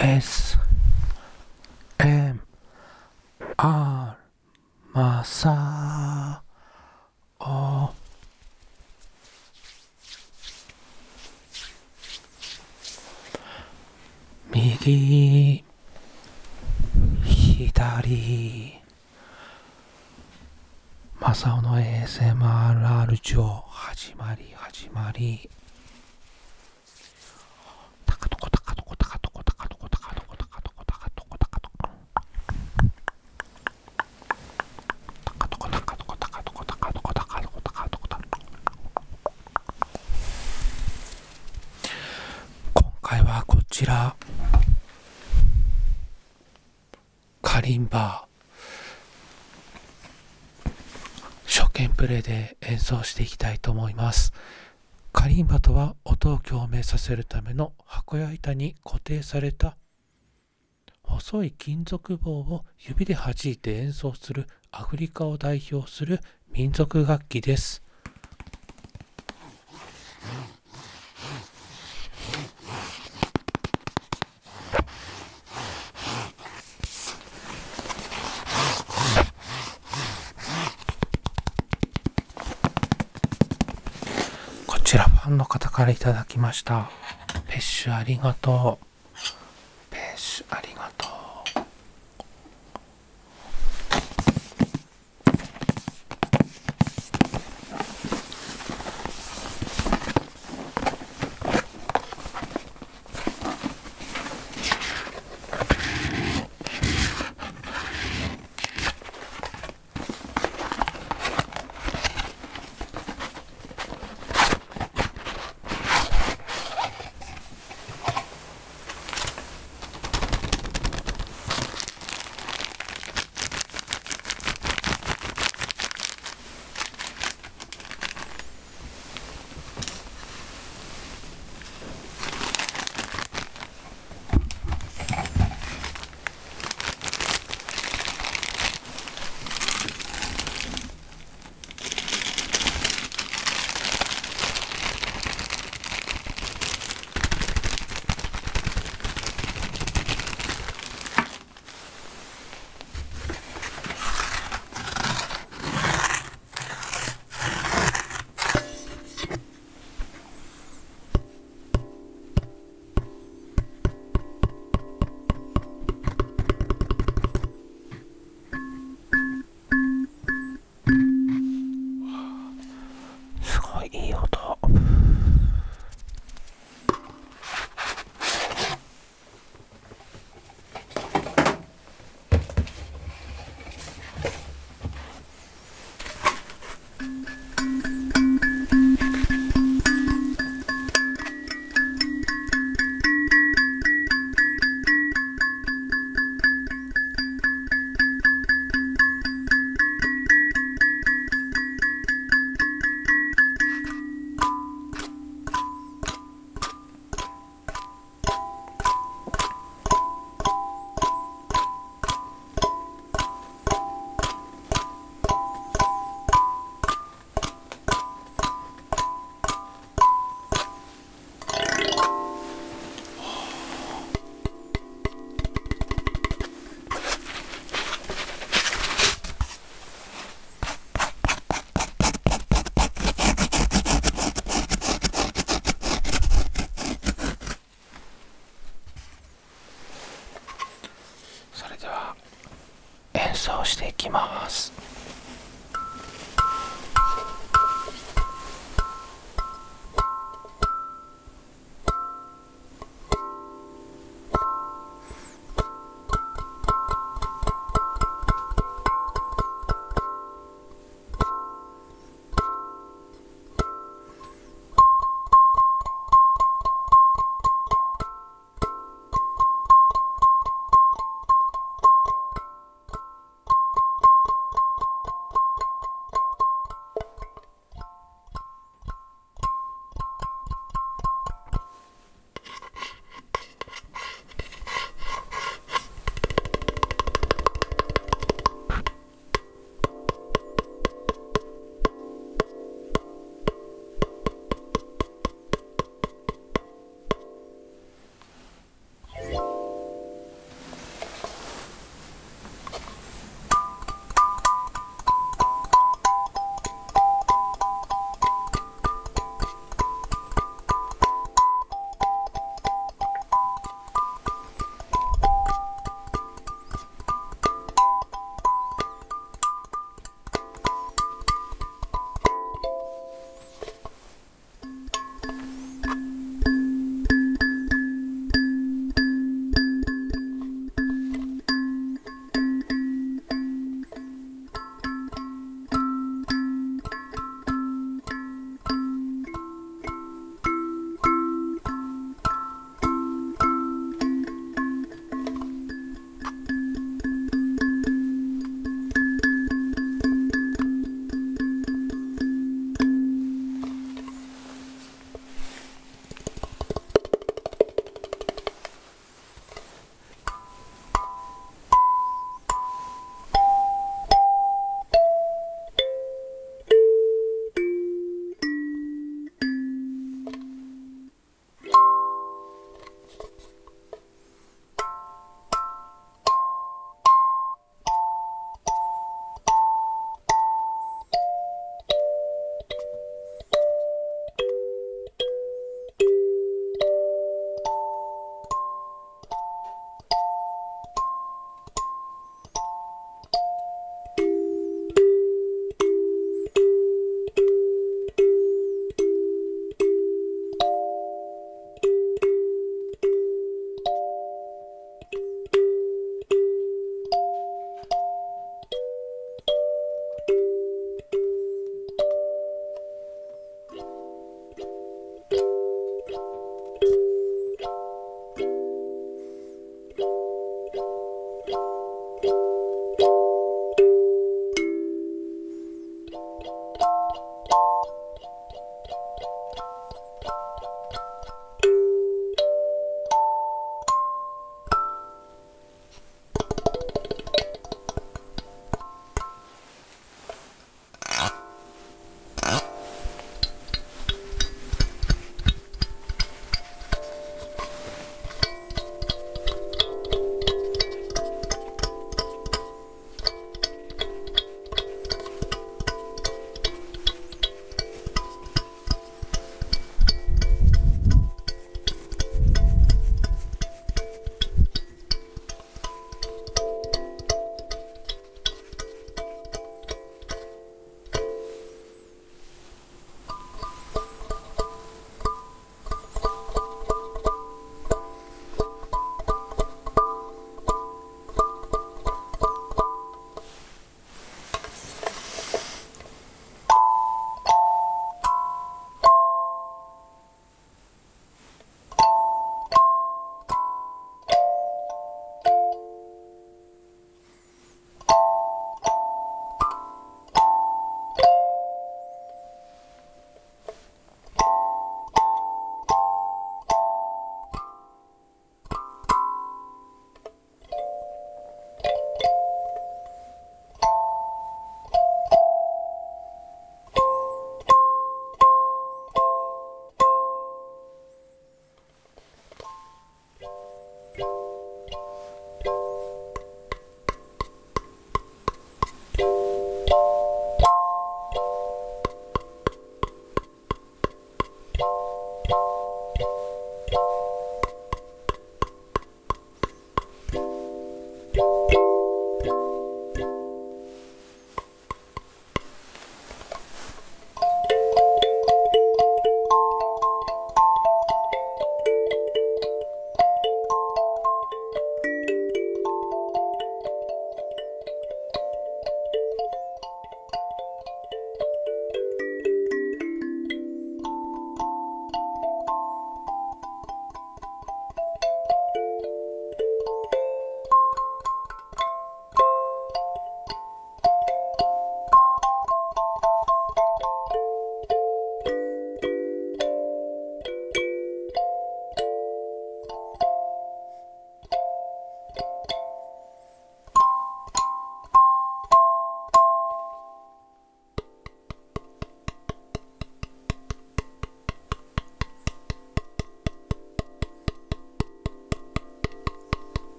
S M R マサオ右左マサオの ASMRR 上始まり始まり。カリンバ初見プレイで演奏していきたいと思います。カリンバとは音を共鳴させるための箱や板に固定された細い金属棒を指で弾いて演奏するアフリカを代表する民族楽器です。ファンの方からいただきました。ペッシュありがとう。healed きます。